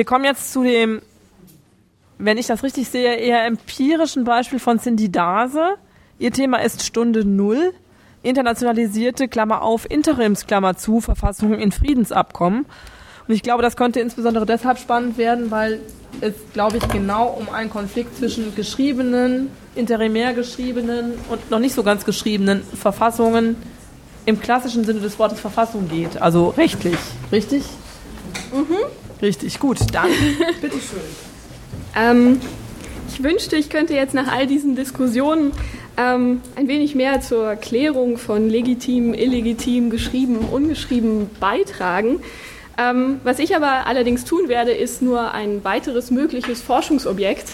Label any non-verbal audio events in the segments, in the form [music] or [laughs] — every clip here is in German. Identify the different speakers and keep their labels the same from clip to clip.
Speaker 1: Wir kommen jetzt zu dem, wenn ich das richtig sehe, eher empirischen Beispiel von Cindy Dase. Ihr Thema ist Stunde Null, internationalisierte, Klammer auf, Interims, Klammer zu, Verfassungen in Friedensabkommen. Und ich glaube, das könnte insbesondere deshalb spannend werden, weil es, glaube ich, genau um einen Konflikt zwischen geschriebenen, interimär geschriebenen und noch nicht so ganz geschriebenen Verfassungen im klassischen Sinne des Wortes Verfassung geht, also rechtlich, richtig?
Speaker 2: Mhm.
Speaker 1: Richtig, gut, dann [laughs] bitteschön.
Speaker 2: Ähm, ich wünschte, ich könnte jetzt nach all diesen Diskussionen ähm, ein wenig mehr zur Klärung von legitim, illegitim, geschrieben, ungeschrieben beitragen. Ähm, was ich aber allerdings tun werde, ist nur ein weiteres mögliches Forschungsobjekt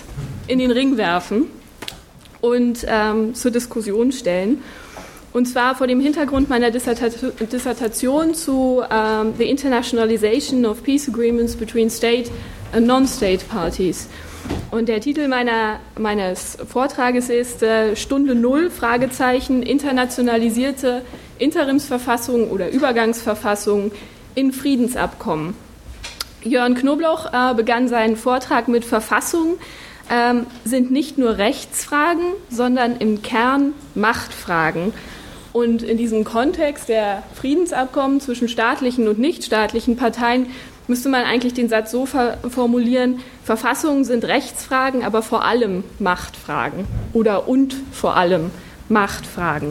Speaker 2: in den Ring werfen und ähm, zur Diskussion stellen. Und zwar vor dem Hintergrund meiner Dissertation zu um, The Internationalization of Peace Agreements between State and Non-State Parties. Und der Titel meiner, meines Vortrages ist äh, Stunde Null, Fragezeichen, internationalisierte Interimsverfassung oder Übergangsverfassung in Friedensabkommen. Jörn Knobloch äh, begann seinen Vortrag mit Verfassung ähm, sind nicht nur Rechtsfragen, sondern im Kern Machtfragen. Und in diesem Kontext der Friedensabkommen zwischen staatlichen und nichtstaatlichen Parteien müsste man eigentlich den Satz so formulieren, Verfassungen sind Rechtsfragen, aber vor allem Machtfragen oder und vor allem Machtfragen.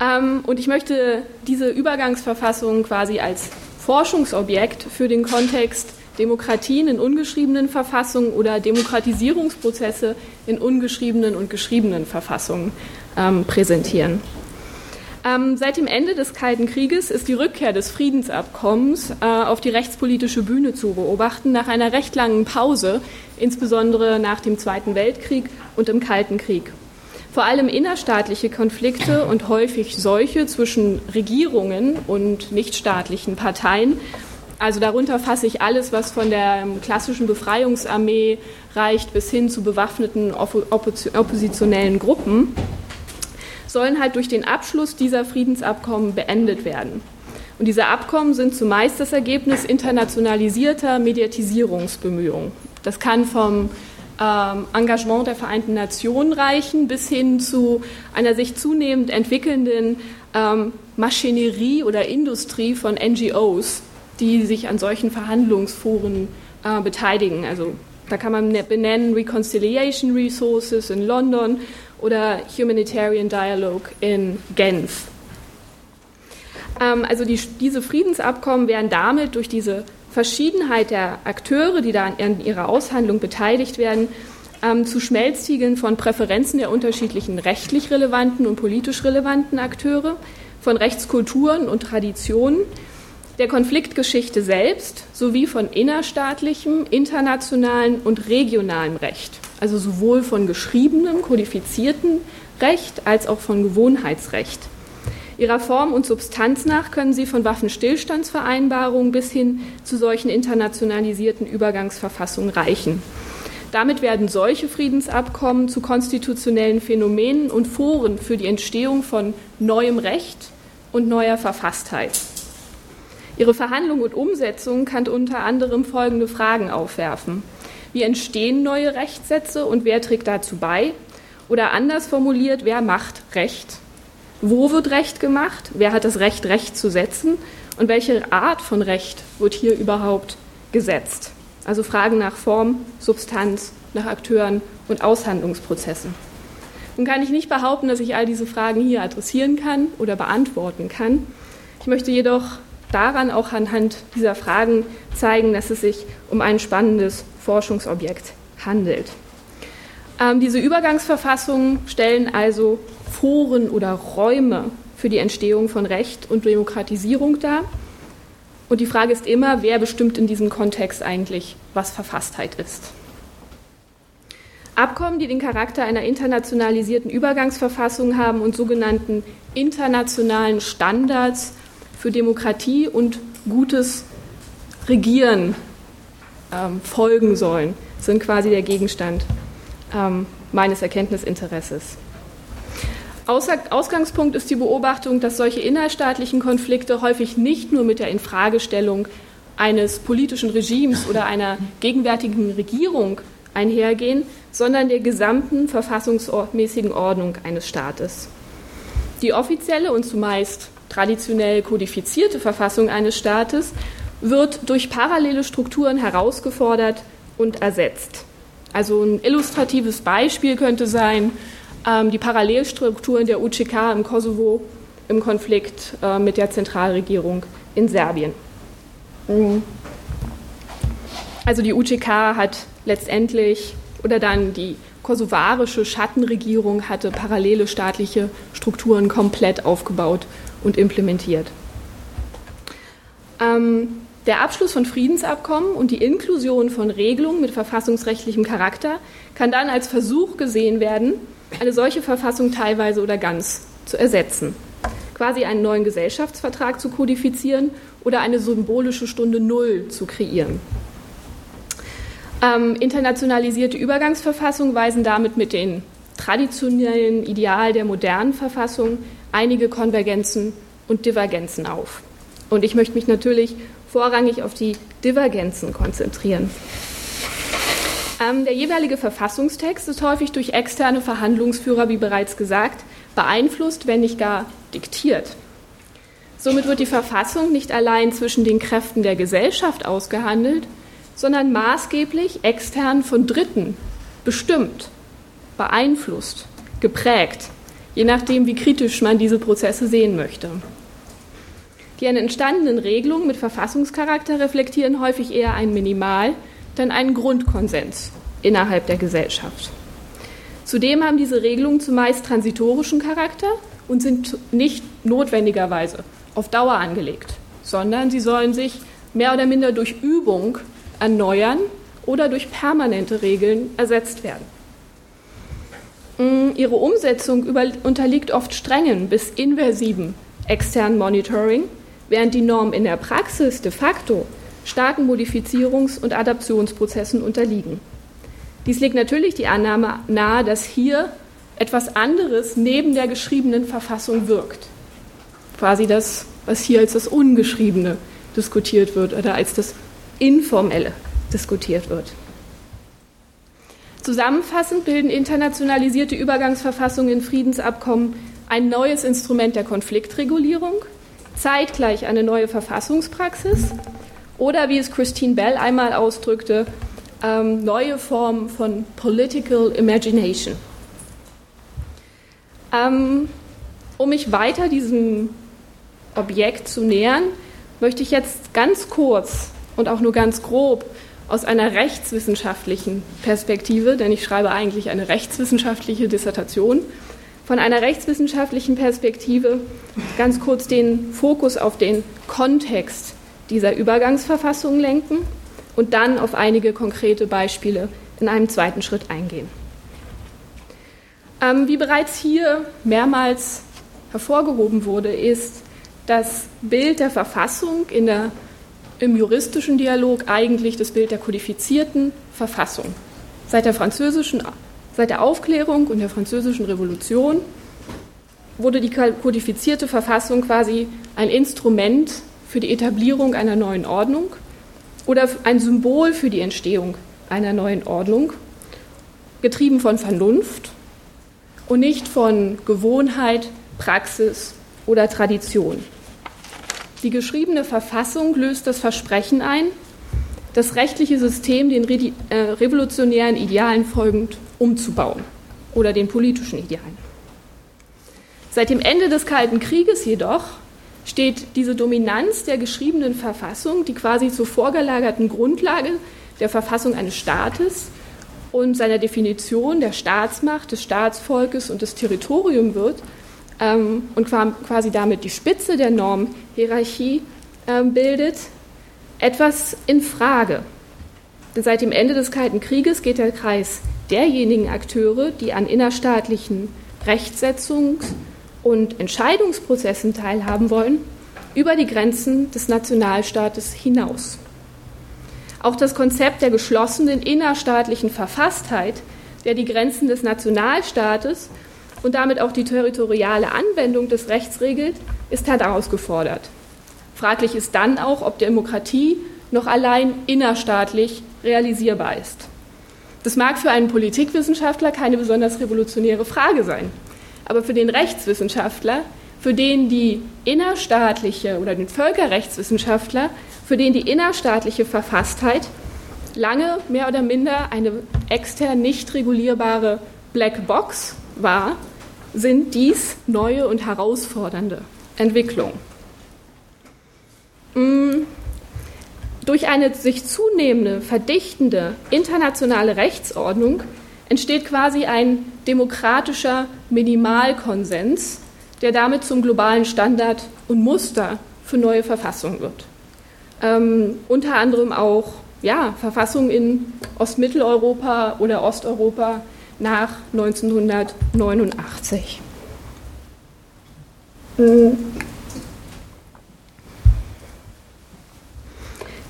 Speaker 2: Ähm, und ich möchte diese Übergangsverfassung quasi als Forschungsobjekt für den Kontext Demokratien in ungeschriebenen Verfassungen oder Demokratisierungsprozesse in ungeschriebenen und geschriebenen Verfassungen ähm, präsentieren. Ähm, seit dem Ende des Kalten Krieges ist die Rückkehr des Friedensabkommens äh, auf die rechtspolitische Bühne zu beobachten, nach einer recht langen Pause, insbesondere nach dem Zweiten Weltkrieg und im Kalten Krieg. Vor allem innerstaatliche Konflikte und häufig solche zwischen Regierungen und nichtstaatlichen Parteien also darunter fasse ich alles, was von der ähm, klassischen Befreiungsarmee reicht bis hin zu bewaffneten oppositionellen Gruppen sollen halt durch den Abschluss dieser Friedensabkommen beendet werden. Und diese Abkommen sind zumeist das Ergebnis internationalisierter Mediatisierungsbemühungen. Das kann vom ähm, Engagement der Vereinten Nationen reichen bis hin zu einer sich zunehmend entwickelnden ähm, Maschinerie oder Industrie von NGOs, die sich an solchen Verhandlungsforen äh, beteiligen. Also da kann man ne-, benennen Reconciliation Resources in London oder Humanitarian Dialogue in Genf. Ähm, also die, diese Friedensabkommen werden damit durch diese Verschiedenheit der Akteure, die da an ihrer Aushandlung beteiligt werden, ähm, zu Schmelztiegeln von Präferenzen der unterschiedlichen rechtlich relevanten und politisch relevanten Akteure, von Rechtskulturen und Traditionen, der Konfliktgeschichte selbst sowie von innerstaatlichem, internationalen und regionalem Recht also sowohl von geschriebenem, kodifiziertem Recht als auch von Gewohnheitsrecht. Ihrer Form und Substanz nach können sie von Waffenstillstandsvereinbarungen bis hin zu solchen internationalisierten Übergangsverfassungen reichen. Damit werden solche Friedensabkommen zu konstitutionellen Phänomenen und Foren für die Entstehung von neuem Recht und neuer Verfasstheit. Ihre Verhandlung und Umsetzung kann unter anderem folgende Fragen aufwerfen. Wie entstehen neue Rechtssätze und wer trägt dazu bei? Oder anders formuliert, wer macht Recht? Wo wird Recht gemacht? Wer hat das Recht, Recht zu setzen? Und welche Art von Recht wird hier überhaupt gesetzt? Also Fragen nach Form, Substanz, nach Akteuren und Aushandlungsprozessen. Nun kann ich nicht behaupten, dass ich all diese Fragen hier adressieren kann oder beantworten kann. Ich möchte jedoch daran auch anhand dieser Fragen zeigen, dass es sich um ein spannendes Forschungsobjekt handelt. Ähm, diese Übergangsverfassungen stellen also Foren oder Räume für die Entstehung von Recht und Demokratisierung dar. Und die Frage ist immer, wer bestimmt in diesem Kontext eigentlich, was Verfasstheit ist. Abkommen, die den Charakter einer internationalisierten Übergangsverfassung haben und sogenannten internationalen Standards für Demokratie und gutes Regieren ähm, folgen sollen, sind quasi der Gegenstand ähm, meines Erkenntnisinteresses. Ausgangspunkt ist die Beobachtung, dass solche innerstaatlichen Konflikte häufig nicht nur mit der Infragestellung eines politischen Regimes oder einer gegenwärtigen Regierung einhergehen, sondern der gesamten verfassungsmäßigen Ordnung eines Staates. Die offizielle und zumeist traditionell kodifizierte Verfassung eines Staates wird durch parallele Strukturen herausgefordert und ersetzt. Also ein illustratives Beispiel könnte sein ähm, die Parallelstrukturen der UCK im Kosovo im Konflikt äh, mit der Zentralregierung in Serbien. Also die UCK hat letztendlich oder dann die kosovarische Schattenregierung hatte parallele staatliche Strukturen komplett aufgebaut und implementiert. Ähm, der Abschluss von Friedensabkommen und die Inklusion von Regelungen mit verfassungsrechtlichem Charakter kann dann als Versuch gesehen werden, eine solche Verfassung teilweise oder ganz zu ersetzen. Quasi einen neuen Gesellschaftsvertrag zu kodifizieren oder eine symbolische Stunde Null zu kreieren. Ähm, internationalisierte Übergangsverfassungen weisen damit mit den traditionellen Ideal der modernen Verfassung einige Konvergenzen und Divergenzen auf. Und ich möchte mich natürlich vorrangig auf die Divergenzen konzentrieren. Ähm, der jeweilige Verfassungstext ist häufig durch externe Verhandlungsführer, wie bereits gesagt, beeinflusst, wenn nicht gar diktiert. Somit wird die Verfassung nicht allein zwischen den Kräften der Gesellschaft ausgehandelt, sondern maßgeblich extern von Dritten bestimmt, beeinflusst, geprägt, je nachdem, wie kritisch man diese Prozesse sehen möchte. Die entstandenen Regelungen mit Verfassungscharakter reflektieren häufig eher ein Minimal- denn einen Grundkonsens innerhalb der Gesellschaft. Zudem haben diese Regelungen zumeist transitorischen Charakter und sind nicht notwendigerweise auf Dauer angelegt, sondern sie sollen sich mehr oder minder durch Übung erneuern oder durch permanente Regeln ersetzt werden. Mm, ihre Umsetzung unterliegt oft strengen bis inversiven externen Monitoring, während die Normen in der Praxis de facto starken Modifizierungs- und Adaptionsprozessen unterliegen. Dies legt natürlich die Annahme nahe, dass hier etwas anderes neben der geschriebenen Verfassung wirkt. Quasi das, was hier als das Ungeschriebene diskutiert wird oder als das Informelle diskutiert wird. Zusammenfassend bilden internationalisierte Übergangsverfassungen in Friedensabkommen ein neues Instrument der Konfliktregulierung, zeitgleich eine neue Verfassungspraxis oder wie es Christine Bell einmal ausdrückte, ähm, neue Formen von Political Imagination. Ähm, um mich weiter diesem Objekt zu nähern, möchte ich jetzt ganz kurz und auch nur ganz grob aus einer rechtswissenschaftlichen Perspektive, denn ich schreibe eigentlich eine rechtswissenschaftliche Dissertation, von einer rechtswissenschaftlichen Perspektive ganz kurz den Fokus auf den Kontext dieser Übergangsverfassung lenken und dann auf einige konkrete Beispiele in einem zweiten Schritt eingehen. Ähm, wie bereits hier mehrmals hervorgehoben wurde, ist das Bild der Verfassung in der, im juristischen Dialog eigentlich das Bild der kodifizierten Verfassung. Seit der französischen Seit der Aufklärung und der Französischen Revolution wurde die kodifizierte Verfassung quasi ein Instrument für die Etablierung einer neuen Ordnung oder ein Symbol für die Entstehung einer neuen Ordnung, getrieben von Vernunft und nicht von Gewohnheit, Praxis oder Tradition. Die geschriebene Verfassung löst das Versprechen ein, das rechtliche System den äh, revolutionären Idealen folgend umzubauen oder den politischen Idealen. Seit dem Ende des Kalten Krieges jedoch steht diese Dominanz der geschriebenen Verfassung, die quasi zur vorgelagerten Grundlage der Verfassung eines Staates und seiner Definition der Staatsmacht, des Staatsvolkes und des Territoriums wird und quasi damit die Spitze der Normhierarchie äh, bildet, etwas in Frage. Denn seit dem Ende des Kalten Krieges geht der Kreis derjenigen Akteure, die an innerstaatlichen Rechtsetzungs- und Entscheidungsprozessen teilhaben wollen, über die Grenzen des Nationalstaates hinaus. Auch das Konzept der geschlossenen innerstaatlichen Verfasstheit, der die Grenzen des Nationalstaates und damit auch die territoriale Anwendung des Rechts regelt, ist herausgefordert. Fraglich ist dann auch, ob Demokratie noch allein innerstaatlich realisierbar ist. Das mag für einen Politikwissenschaftler keine besonders revolutionäre Frage sein, aber für den Rechtswissenschaftler, für den die innerstaatliche oder den Völkerrechtswissenschaftler, für den die innerstaatliche Verfasstheit lange mehr oder minder eine extern nicht regulierbare Black Box war, sind dies neue und herausfordernde Entwicklungen. Mm, durch eine sich zunehmende, verdichtende internationale Rechtsordnung entsteht quasi ein demokratischer Minimalkonsens, der damit zum globalen Standard und Muster für neue Verfassungen wird. Ähm, unter anderem auch ja, Verfassungen in Ostmitteleuropa oder Osteuropa nach 1989.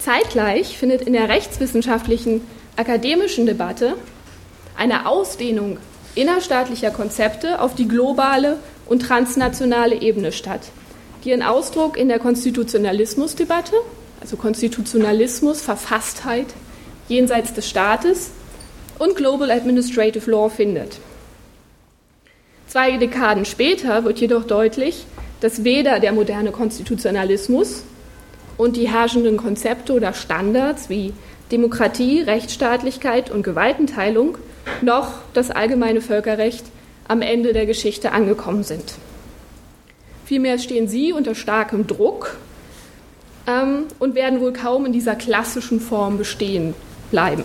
Speaker 2: Zeitgleich findet in der rechtswissenschaftlichen akademischen Debatte eine Ausdehnung innerstaatlicher Konzepte auf die globale und transnationale Ebene statt, die ihren Ausdruck in der Konstitutionalismusdebatte, also Konstitutionalismus, Verfasstheit jenseits des Staates und Global Administrative Law findet. Zwei Dekaden später wird jedoch deutlich, dass weder der moderne Konstitutionalismus und die herrschenden Konzepte oder Standards wie Demokratie, Rechtsstaatlichkeit und Gewaltenteilung noch das allgemeine Völkerrecht am Ende der Geschichte angekommen sind. Vielmehr stehen sie unter starkem Druck ähm, und werden wohl kaum in dieser klassischen Form bestehen bleiben.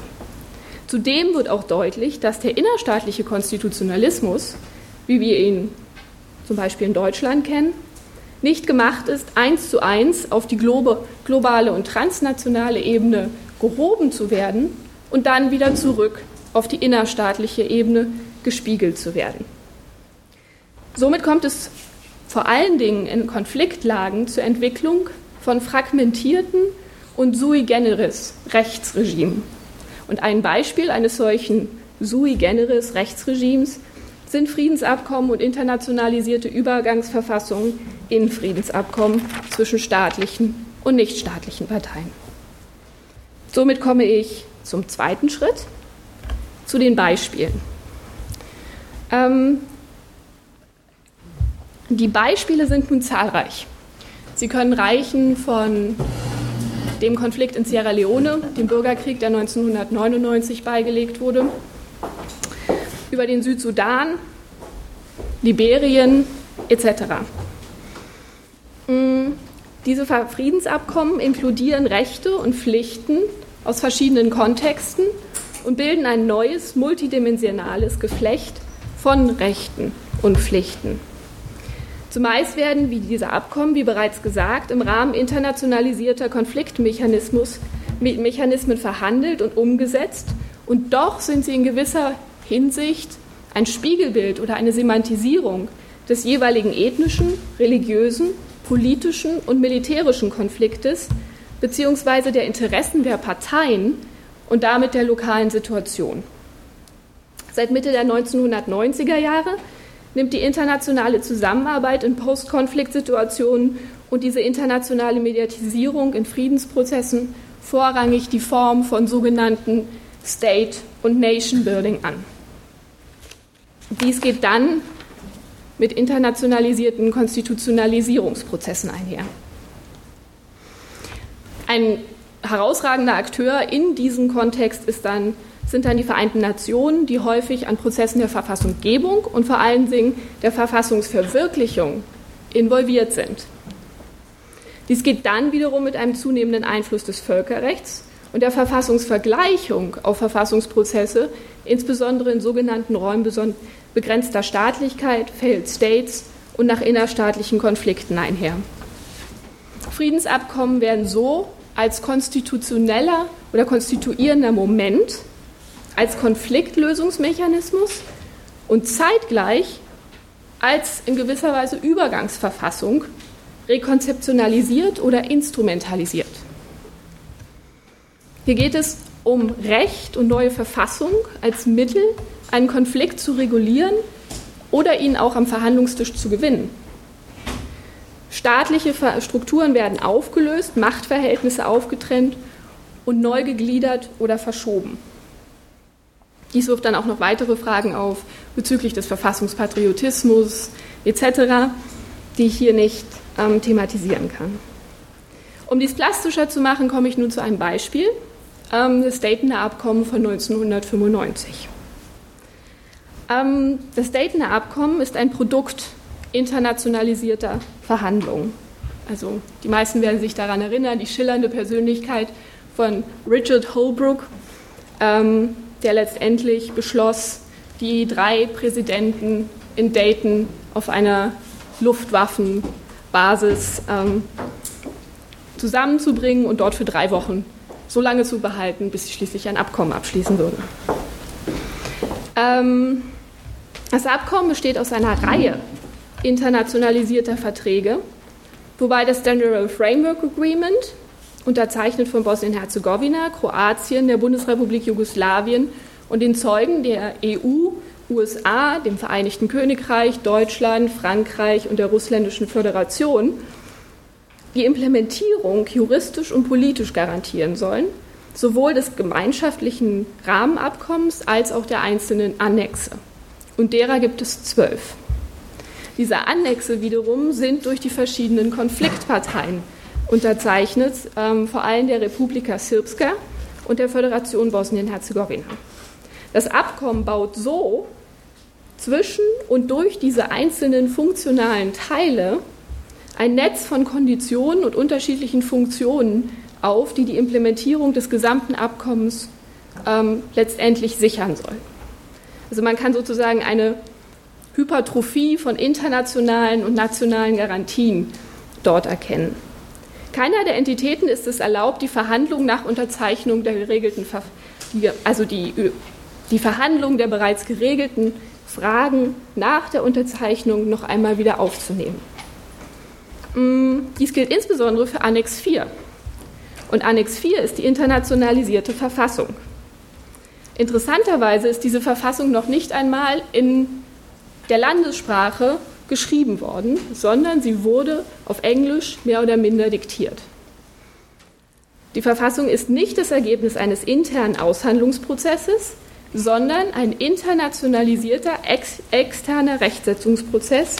Speaker 2: Zudem wird auch deutlich, dass der innerstaatliche Konstitutionalismus, wie wir ihn zum Beispiel in Deutschland kennen, nicht gemacht ist, eins zu eins auf die globale und transnationale Ebene gehoben zu werden und dann wieder zurück auf die innerstaatliche Ebene gespiegelt zu werden. Somit kommt es vor allen Dingen in Konfliktlagen zur Entwicklung von fragmentierten und sui generis Rechtsregimen. Und ein Beispiel eines solchen sui generis Rechtsregimes sind Friedensabkommen und internationalisierte Übergangsverfassungen in Friedensabkommen zwischen staatlichen und nichtstaatlichen Parteien. Somit komme ich zum zweiten Schritt, zu den Beispielen. Ähm, die Beispiele sind nun zahlreich. Sie können reichen von dem Konflikt in Sierra Leone, dem Bürgerkrieg, der 1999 beigelegt wurde, über den Südsudan, Liberien etc. Mm, diese Friedensabkommen inkludieren Rechte und Pflichten aus verschiedenen Kontexten und bilden ein neues multidimensionales Geflecht von Rechten und Pflichten. Zumeist werden wie diese Abkommen, wie bereits gesagt, im Rahmen internationalisierter Konfliktmechanismen verhandelt und umgesetzt und doch sind sie in gewisser Hinsicht ein Spiegelbild oder eine Semantisierung des jeweiligen ethnischen, religiösen, politischen und militärischen Konfliktes beziehungsweise der Interessen der Parteien und damit der lokalen Situation. Seit Mitte der 1990er Jahre nimmt die internationale Zusammenarbeit in Postkonfliktsituationen und diese internationale Mediatisierung in Friedensprozessen vorrangig die Form von sogenannten State- und Nation-Building an. Dies geht dann mit internationalisierten Konstitutionalisierungsprozessen einher. Ein herausragender Akteur in diesem Kontext ist dann sind dann die Vereinten Nationen, die häufig an Prozessen der Verfassunggebung und vor allen Dingen der Verfassungsverwirklichung involviert sind. Dies geht dann wiederum mit einem zunehmenden Einfluss des Völkerrechts und der Verfassungsvergleichung auf Verfassungsprozesse, insbesondere in sogenannten Räumen begrenzter Staatlichkeit, Failed States und nach innerstaatlichen Konflikten einher. Friedensabkommen werden so als konstitutioneller oder konstituierender Moment als Konfliktlösungsmechanismus und zeitgleich als in gewisser Weise Übergangsverfassung rekonzeptionalisiert oder instrumentalisiert. Hier geht es um Recht und neue Verfassung als Mittel, einen Konflikt zu regulieren oder ihn auch am Verhandlungstisch zu gewinnen. Staatliche Strukturen werden aufgelöst, Machtverhältnisse aufgetrennt und neu gegliedert oder verschoben. Dies wirft dann auch noch weitere Fragen auf bezüglich des Verfassungspatriotismus etc., die ich hier nicht ähm, thematisieren kann. Um dies plastischer zu machen, komme ich nun zu einem Beispiel, ähm, das Daytoner Abkommen von 1995. Ähm, das Daytoner Abkommen ist ein Produkt internationalisierter Verhandlungen. Also die meisten werden sich daran erinnern, die schillernde Persönlichkeit von Richard Holbrooke, ähm, der letztendlich beschloss, die drei Präsidenten in Dayton auf einer Luftwaffenbasis ähm, zusammenzubringen und dort für drei Wochen so lange zu behalten, bis sie schließlich ein Abkommen abschließen würden. Ähm, das Abkommen besteht aus einer Reihe internationalisierter Verträge, wobei das General Framework Agreement, unterzeichnet von Bosnien-Herzegowina, Kroatien, der Bundesrepublik Jugoslawien und den Zeugen der EU, USA, dem Vereinigten Königreich, Deutschland, Frankreich und der Russländischen Föderation die Implementierung juristisch und politisch garantieren sollen, sowohl des gemeinschaftlichen Rahmenabkommens als auch der einzelnen Annexe. Und derer gibt es zwölf. Diese Annexe wiederum sind durch die verschiedenen Konfliktparteien unterzeichnet, ähm, vor allem der Republika Srpska und der Föderation Bosnien-Herzegowina. Das Abkommen baut so zwischen und durch diese einzelnen funktionalen Teile ein Netz von Konditionen und unterschiedlichen Funktionen auf, die die Implementierung des gesamten Abkommens ähm, letztendlich sichern soll. Also man kann sozusagen eine Hypertrophie von internationalen und nationalen Garantien dort erkennen. Keiner der Entitäten ist es erlaubt, die Verhandlung nach Unterzeichnung der geregelten, also die, die Verhandlung der bereits geregelten Fragen nach der Unterzeichnung noch einmal wieder aufzunehmen. Mm, dies gilt insbesondere für Annex 4. Und Annex 4 ist die internationalisierte Verfassung. Interessanterweise ist diese Verfassung noch nicht einmal in der Landessprache geschrieben worden, sondern sie wurde auf Englisch mehr oder minder diktiert. Die Verfassung ist nicht das Ergebnis eines internen Aushandlungsprozesses, sondern ein internationalisierter ex externer Rechtsetzungsprozess,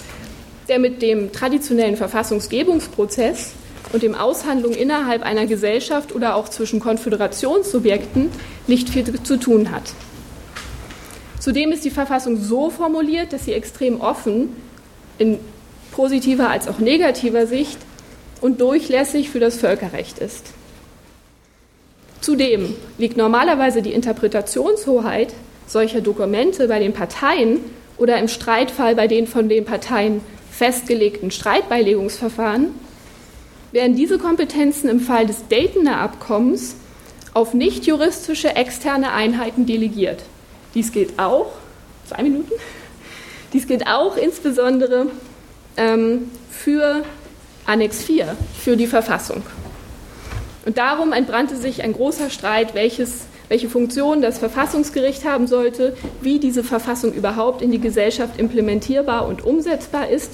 Speaker 2: der mit dem traditionellen Verfassungsgebungsprozess und dem Aushandlung innerhalb einer Gesellschaft oder auch zwischen Konföderationssubjekten nicht viel zu tun hat. Zudem ist die Verfassung so formuliert, dass sie extrem offen in positiver als auch negativer Sicht und durchlässig für das Völkerrecht ist. Zudem liegt normalerweise die Interpretationshoheit solcher Dokumente bei den Parteien oder im Streitfall bei den von den Parteien festgelegten Streitbeilegungsverfahren, werden diese Kompetenzen im Fall des Daytoner Abkommens auf nicht juristische externe Einheiten delegiert. Dies gilt auch, zwei Minuten, dies gilt auch insbesondere ähm, für Annex 4, für die Verfassung. Und darum entbrannte sich ein großer Streit, welches, welche Funktion das Verfassungsgericht haben sollte, wie diese Verfassung überhaupt in die Gesellschaft implementierbar und umsetzbar ist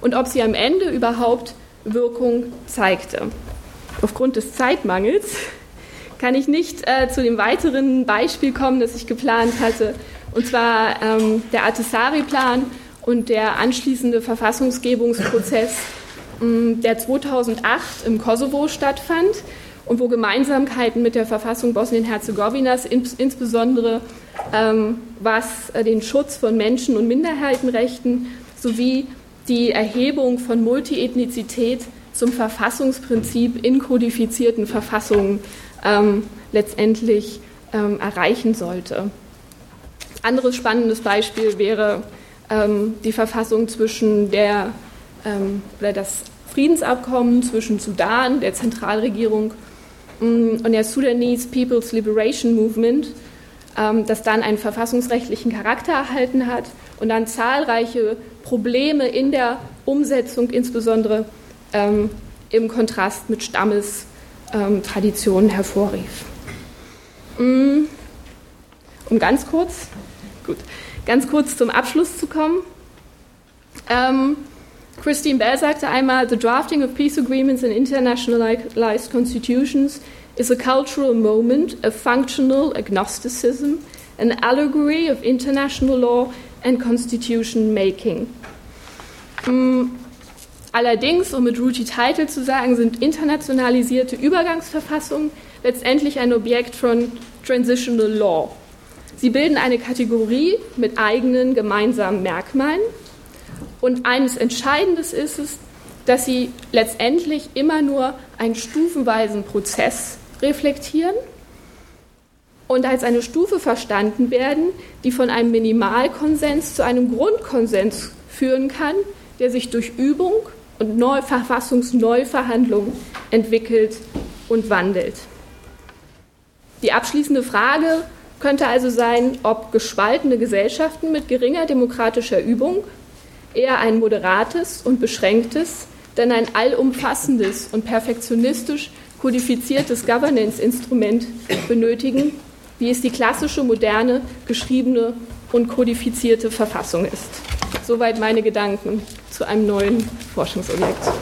Speaker 2: und ob sie am Ende überhaupt Wirkung zeigte. Aufgrund des Zeitmangels kann ich nicht äh, zu dem weiteren Beispiel kommen, das ich geplant hatte, und zwar ähm, der Atessari-Plan und der anschließende Verfassungsgebungsprozess, ähm, der 2008 im Kosovo stattfand und wo Gemeinsamkeiten mit der Verfassung Bosnien-Herzegowinas, ins, insbesondere ähm, was äh, den Schutz von Menschen- und Minderheitenrechten sowie die Erhebung von Multiethnizität zum Verfassungsprinzip in kodifizierten Verfassungen ähm, letztendlich ähm, erreichen sollte. Anderes spannendes Beispiel wäre ähm, die Verfassung zwischen der ähm, oder das Friedensabkommen zwischen Sudan, der Zentralregierung mm, und der Sudanese People's Liberation Movement, ähm, das dann einen verfassungsrechtlichen Charakter erhalten hat und dann zahlreiche Probleme in der Umsetzung, insbesondere ähm, im Kontrast mit Stammes- ähm, hervorrief. Mm, um ganz kurz, gut, ganz kurz zum Abschluss zu kommen. Ähm, Christine Bell sagte einmal, The drafting of peace agreements and internationalized constitutions is a cultural moment, a functional agnosticism, an allegory of international law and constitution making. Mm, allerdings, um mit Ruti Title zu sagen, sind internationalisierte Übergangsverfassungen letztendlich ein Objekt von Transitional Law. Sie bilden eine Kategorie mit eigenen gemeinsamen Merkmalen. Und eines Entscheidendes ist es, dass sie letztendlich immer nur einen stufenweisen Prozess reflektieren und als eine Stufe verstanden werden, die von einem Minimalkonsens zu einem Grundkonsens führen kann, der sich durch Übung und Neu Verfassungsneuverhandlung entwickelt und wandelt. Die abschließende Frage könnte also sein, ob gespaltene Gesellschaften mit geringer demokratischer Übung eher ein moderates und beschränktes, denn ein allumfassendes und perfektionistisch kodifiziertes Governance-Instrument benötigen, wie es die klassische, moderne, geschriebene und kodifizierte Verfassung ist. Soweit meine Gedanken zu einem neuen Forschungsobjekt.